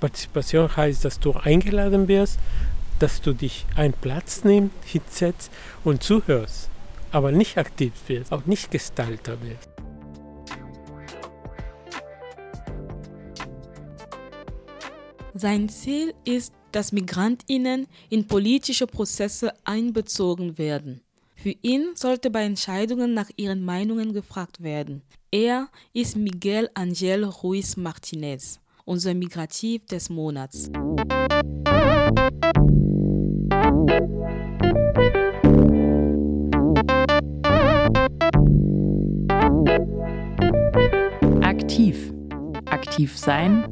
Partizipation heißt, dass du eingeladen wirst, dass du dich einen Platz nimmst, hinsetzt und zuhörst, aber nicht aktiv wirst, auch nicht Gestalter wirst. Sein Ziel ist, dass Migrantinnen in politische Prozesse einbezogen werden. Für ihn sollte bei Entscheidungen nach ihren Meinungen gefragt werden. Er ist Miguel Angel Ruiz Martinez, unser Migrativ des Monats. Aktiv. Aktiv sein,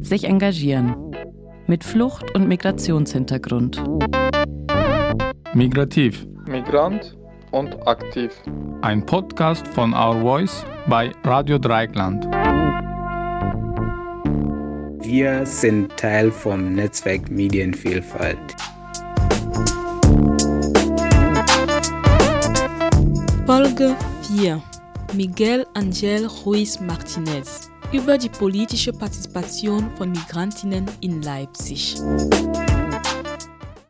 sich engagieren. Mit Flucht- und Migrationshintergrund. Migrativ. Migrant und aktiv. Ein Podcast von Our Voice bei Radio Dreieckland. Wir sind Teil vom Netzwerk Medienvielfalt. Folge 4 Miguel Angel Ruiz Martinez über die politische Partizipation von Migrantinnen in Leipzig.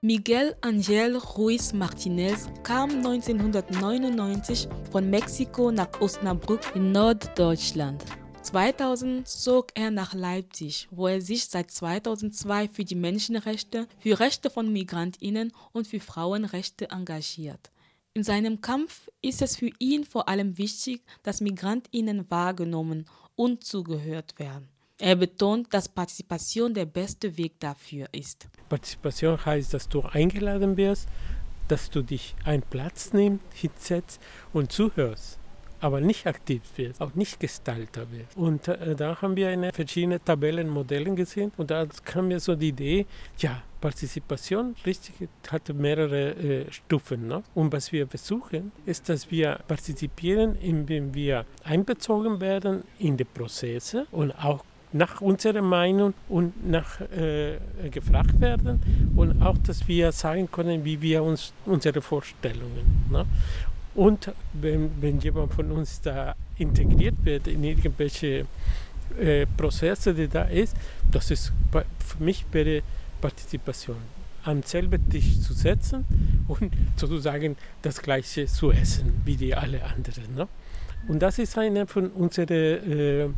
Miguel Angel Ruiz Martinez kam 1999 von Mexiko nach Osnabrück in Norddeutschland. 2000 zog er nach Leipzig, wo er sich seit 2002 für die Menschenrechte, für Rechte von Migrantinnen und für Frauenrechte engagiert. In seinem Kampf ist es für ihn vor allem wichtig, dass Migrantinnen wahrgenommen und zugehört werden. Er betont, dass Partizipation der beste Weg dafür ist. Partizipation heißt, dass du eingeladen wirst, dass du dich einen Platz nimmst, hinsetzt und zuhörst, aber nicht aktiv wirst, auch nicht Gestalter wirst. Und äh, da haben wir eine verschiedene Tabellen, Modelle gesehen und da kam mir so die Idee, ja, Partizipation richtig hat mehrere äh, Stufen. Ne? Und was wir versuchen, ist, dass wir partizipieren, indem wir einbezogen werden in die Prozesse und auch nach unserer Meinung und nach äh, gefragt werden und auch, dass wir sagen können, wie wir uns unsere Vorstellungen. Ne? Und wenn, wenn jemand von uns da integriert wird in irgendwelche äh, Prozesse, die da ist, das ist für mich wäre Partizipation. Am selben Tisch zu setzen und sozusagen das Gleiche zu essen wie die alle anderen. Ne? Und das ist eine von unseren äh,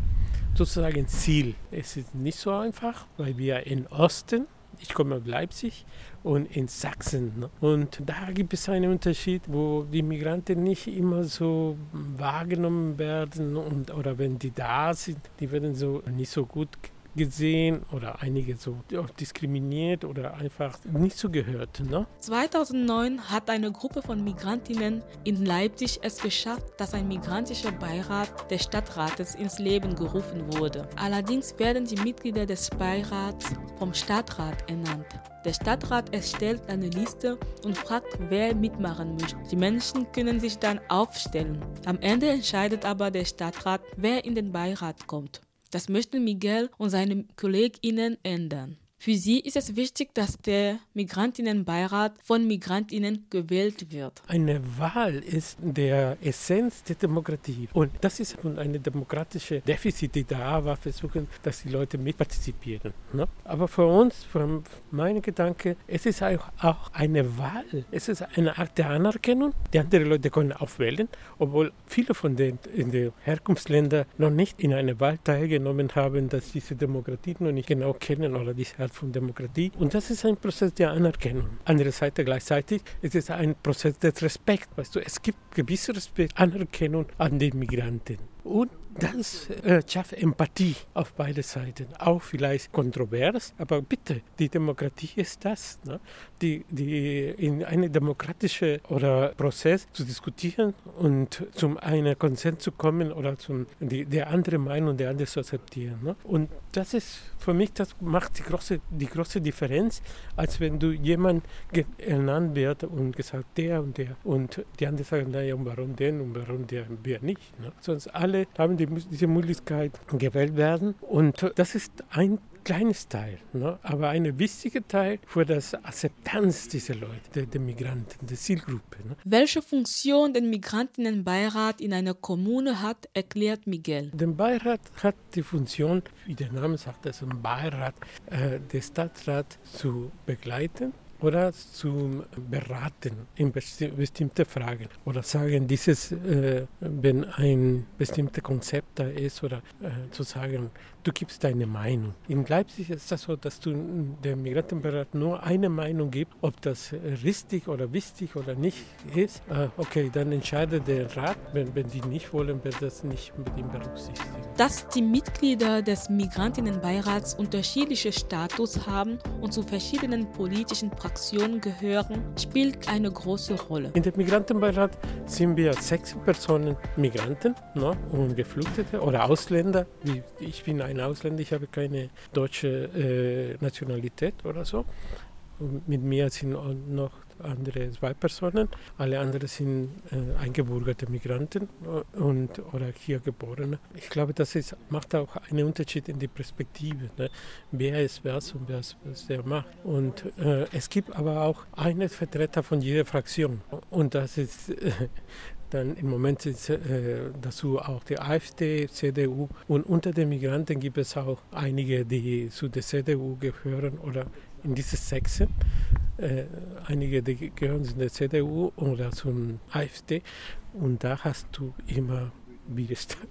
sozusagen Ziel. Es ist nicht so einfach, weil wir in Osten, ich komme aus Leipzig, und in Sachsen. Und da gibt es einen Unterschied, wo die Migranten nicht immer so wahrgenommen werden und, oder wenn die da sind, die werden so nicht so gut gesehen oder einige so diskriminiert oder einfach nicht so gehört. Ne? 2009 hat eine Gruppe von Migrantinnen in Leipzig es geschafft, dass ein migrantischer Beirat des Stadtrates ins Leben gerufen wurde. Allerdings werden die Mitglieder des Beirats vom Stadtrat ernannt. Der Stadtrat erstellt eine Liste und fragt, wer mitmachen möchte. Die Menschen können sich dann aufstellen. Am Ende entscheidet aber der Stadtrat, wer in den Beirat kommt. Das möchten Miguel und seine KollegInnen ändern. Für sie ist es wichtig, dass der Migrantinnenbeirat von Migrantinnen gewählt wird. Eine Wahl ist der Essenz der Demokratie. Und das ist eine demokratische Defizit, die da war, versuchen, dass die Leute mitpartizipieren. Ne? Aber für uns, für meine Gedanke, es ist auch eine Wahl. Es ist eine Art der Anerkennung. Die anderen Leute können auch wählen, obwohl viele von den in den Herkunftsländern noch nicht in einer Wahl teilgenommen haben, dass diese Demokratie noch nicht genau kennen oder diese Art von Demokratie. Und das ist ein Prozess der Anerkennung. Andererseits gleichzeitig ist es ein Prozess des Respekts. Weißt du, es gibt gewisse Respekt, Anerkennung an den Migranten. Und das äh, schafft Empathie auf beide Seiten. Auch vielleicht kontrovers, aber bitte, die Demokratie ist das. Ne? Die, die in einen demokratischen Prozess zu diskutieren und zum einen Konsens zu kommen oder zum die, der andere Meinung der andere zu akzeptieren. Ne? Und das ist für mich, das macht die große, die große Differenz, als wenn du jemand ernannt wird und gesagt, der und der und die anderen sagen, naja, und warum den und warum der, wer nicht. Ne? Sonst alle haben die, diese Möglichkeit gewählt werden und das ist ein kleines Teil, ne? aber ein wichtiger Teil für das Akzeptanz dieser Leute, der, der Migranten, der Zielgruppe. Ne? Welche Funktion der Migrantinnenbeirat in einer Kommune hat, erklärt Miguel. Der Beirat hat die Funktion, wie der Name sagt, also ein Beirat, äh, den Stadtrat zu begleiten oder zu beraten in besti bestimmte Fragen oder sagen, dieses, äh, wenn ein bestimmtes Konzept da ist oder äh, zu sagen, du gibst deine Meinung. In Leipzig ist das so, dass du der Migrantenberat nur eine Meinung gibt, ob das richtig oder wichtig oder nicht ist. Äh, okay, dann entscheidet der Rat, wenn, wenn die nicht wollen, wird das nicht mit ihm berücksichtigt. Dass die Mitglieder des Migrantinnenbeirats unterschiedliche Status haben und zu verschiedenen politischen Fraktionen gehören, spielt eine große Rolle. In dem Migrantenbeirat sind wir sechs Personen Migranten ne, und Geflüchtete oder Ausländer. Ich bin ein Ausländer, ich habe keine deutsche äh, Nationalität oder so. Mit mir sind noch andere zwei Personen. Alle anderen sind äh, eingebürgerte Migranten äh, und, oder hier Geborene. Ich glaube, das ist, macht auch einen Unterschied in die Perspektive. Ne? Wer ist was und wer ist was der macht. Und äh, es gibt aber auch einen Vertreter von jeder Fraktion. Und das ist äh, dann im Moment ist äh, dazu auch die AfD, CDU und unter den Migranten gibt es auch einige, die zu der CDU gehören oder in diese Sechse. Äh, einige, die gehören zu der CDU oder zum AfD und da hast du immer Widerstand.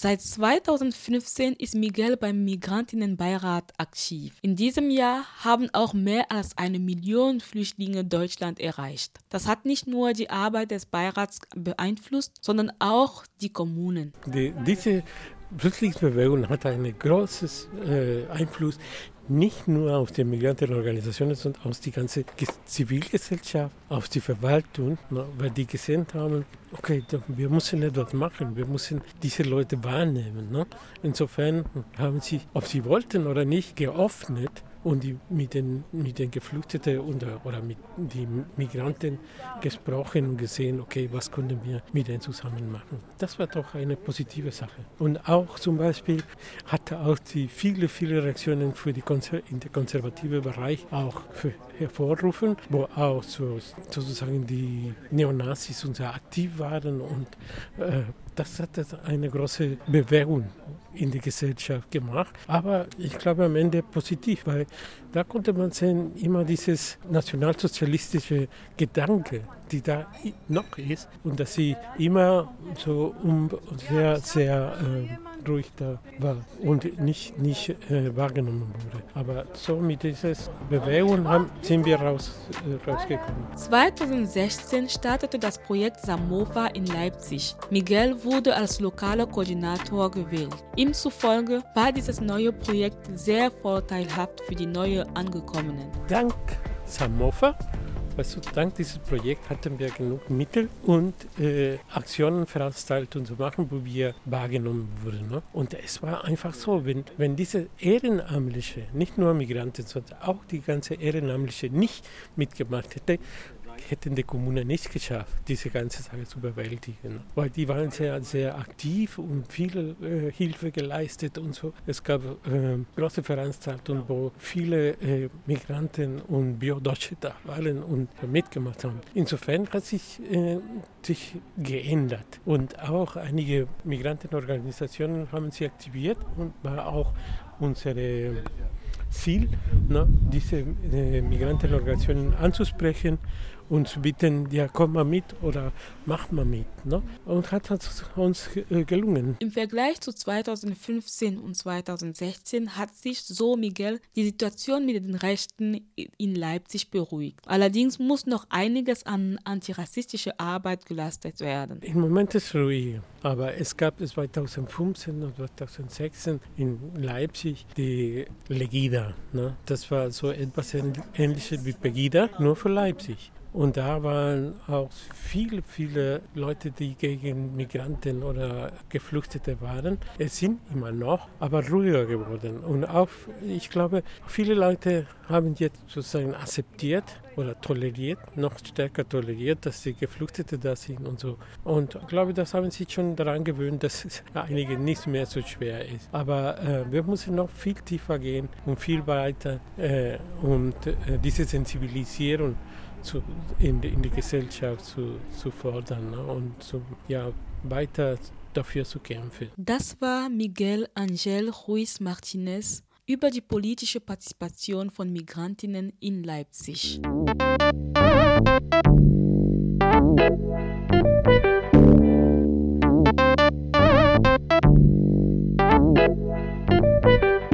Seit 2015 ist Miguel beim Migrantinnenbeirat aktiv. In diesem Jahr haben auch mehr als eine Million Flüchtlinge Deutschland erreicht. Das hat nicht nur die Arbeit des Beirats beeinflusst, sondern auch die Kommunen. Die, diese Flüchtlingsbewegung hat einen großen äh, Einfluss nicht nur auf die Migrantenorganisationen, sondern auf die ganze Zivilgesellschaft, auf die Verwaltung, weil die gesehen haben, okay, wir müssen etwas machen, wir müssen diese Leute wahrnehmen. Ne? Insofern haben sie, ob sie wollten oder nicht, geöffnet und die, mit, den, mit den Geflüchteten oder, oder mit den Migranten gesprochen und gesehen, okay, was können wir mit denen zusammen machen. Das war doch eine positive Sache. Und auch zum Beispiel hatte auch die viele, viele Reaktionen für die Konzer in der konservative Bereich auch hervorrufen, wo auch so, sozusagen die Neonazis und sehr aktiv waren und äh, das hat eine große Bewegung in die Gesellschaft gemacht. Aber ich glaube am Ende positiv, weil da konnte man sehen, immer dieses nationalsozialistische Gedanke, die da noch ist und dass sie immer so um, sehr, sehr äh, ruhig da war und nicht, nicht äh, wahrgenommen wurde. Aber so mit dieser Bewegung haben, sind wir raus, äh, rausgekommen. 2016 startete das Projekt Samova in Leipzig. Miguel wurde als lokaler Koordinator gewählt. Ihm zufolge war dieses neue Projekt sehr vorteilhaft für die neu Angekommenen. Dank Samova Weißt du, dank dieses Projekts hatten wir genug Mittel und äh, Aktionen, Veranstaltungen zu machen, wo wir wahrgenommen wurden. Ne? Und es war einfach so, wenn, wenn diese Ehrenamtliche, nicht nur Migranten, sondern auch die ganze Ehrenamtliche nicht mitgemacht hätte, hätten die Kommunen nicht geschafft, diese ganze Sache zu bewältigen. Weil die waren sehr, sehr aktiv und viel äh, Hilfe geleistet und so. Es gab äh, große Veranstaltungen, wo viele äh, Migranten und Biodeutsche da waren und mitgemacht haben. Insofern hat sich, äh, sich geändert. Und auch einige Migrantenorganisationen haben sich aktiviert und war auch unsere Ziel, ne, diese äh, Migrantenorganisationen anzusprechen und zu bitten, ja, komm mal mit oder mach mal mit. Ne? Und hat uns äh, gelungen. Im Vergleich zu 2015 und 2016 hat sich, so Miguel, die Situation mit den Rechten in Leipzig beruhigt. Allerdings muss noch einiges an antirassistischer Arbeit geleistet werden. Im Moment ist es ruhig, aber es gab 2015 und 2016 in Leipzig die Legida. Ne? Das war so etwas Ähnliches wie Pegida, nur für Leipzig. Und da waren auch viele, viele Leute, die gegen Migranten oder Geflüchtete waren. Es sind immer noch, aber ruhiger geworden. Und auch, ich glaube, viele Leute haben jetzt sozusagen akzeptiert oder toleriert, noch stärker toleriert, dass die Geflüchtete da sind und so. Und ich glaube, das haben sich schon daran gewöhnt, dass es einige nicht mehr so schwer ist. Aber äh, wir müssen noch viel tiefer gehen und viel weiter äh, und äh, diese Sensibilisierung zu, in, in die Gesellschaft zu, zu fordern ne? und zu, ja, weiter dafür zu kämpfen. Das war Miguel Angel Ruiz Martinez über die politische Partizipation von Migrantinnen in Leipzig.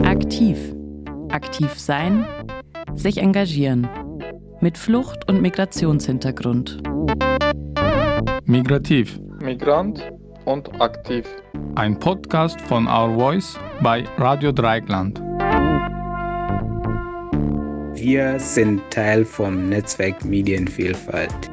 Aktiv. Aktiv sein, sich engagieren. Mit Flucht- und Migrationshintergrund. Migrativ. Migrant und aktiv. Ein Podcast von Our Voice bei Radio Dreieckland. Wir sind Teil vom Netzwerk Medienvielfalt.